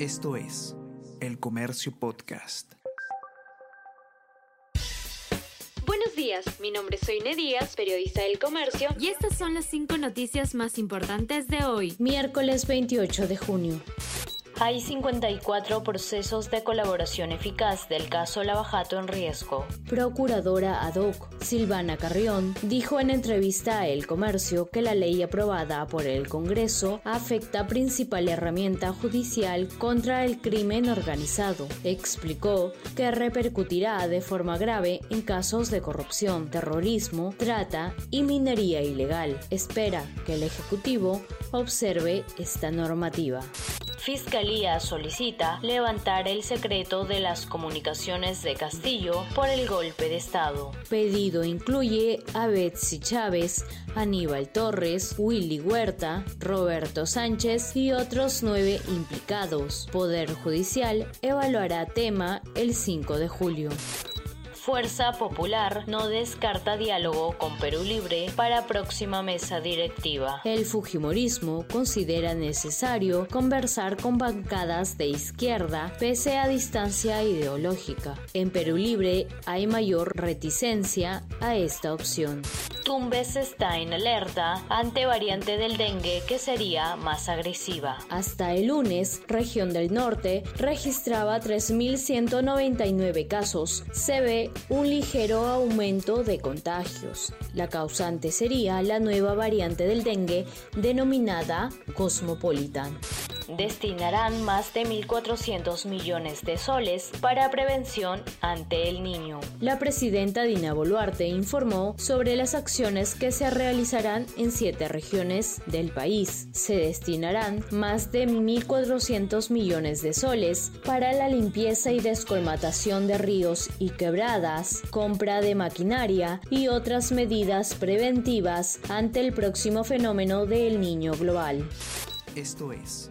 Esto es El Comercio Podcast. Buenos días, mi nombre es Soine Díaz, periodista del Comercio, y estas son las cinco noticias más importantes de hoy, miércoles 28 de junio. Hay 54 procesos de colaboración eficaz del caso Lavajato en riesgo. Procuradora ad hoc Silvana Carrión dijo en entrevista a El Comercio que la ley aprobada por el Congreso afecta principal herramienta judicial contra el crimen organizado. Explicó que repercutirá de forma grave en casos de corrupción, terrorismo, trata y minería ilegal. Espera que el Ejecutivo observe esta normativa. Fiscalía solicita levantar el secreto de las comunicaciones de Castillo por el golpe de Estado. Pedido incluye a Betsy Chávez, Aníbal Torres, Willy Huerta, Roberto Sánchez y otros nueve implicados. Poder Judicial evaluará tema el 5 de julio. Fuerza Popular no descarta diálogo con Perú Libre para próxima mesa directiva. El Fujimorismo considera necesario conversar con bancadas de izquierda pese a distancia ideológica. En Perú Libre hay mayor reticencia a esta opción. Tumbes está en alerta ante variante del dengue que sería más agresiva. Hasta el lunes, región del norte registraba 3.199 casos. Se ve un ligero aumento de contagios. La causante sería la nueva variante del dengue denominada Cosmopolitan destinarán más de 1.400 millones de soles para prevención ante el niño. La presidenta Dina Boluarte informó sobre las acciones que se realizarán en siete regiones del país. Se destinarán más de 1.400 millones de soles para la limpieza y descolmatación de ríos y quebradas, compra de maquinaria y otras medidas preventivas ante el próximo fenómeno del niño global. Esto es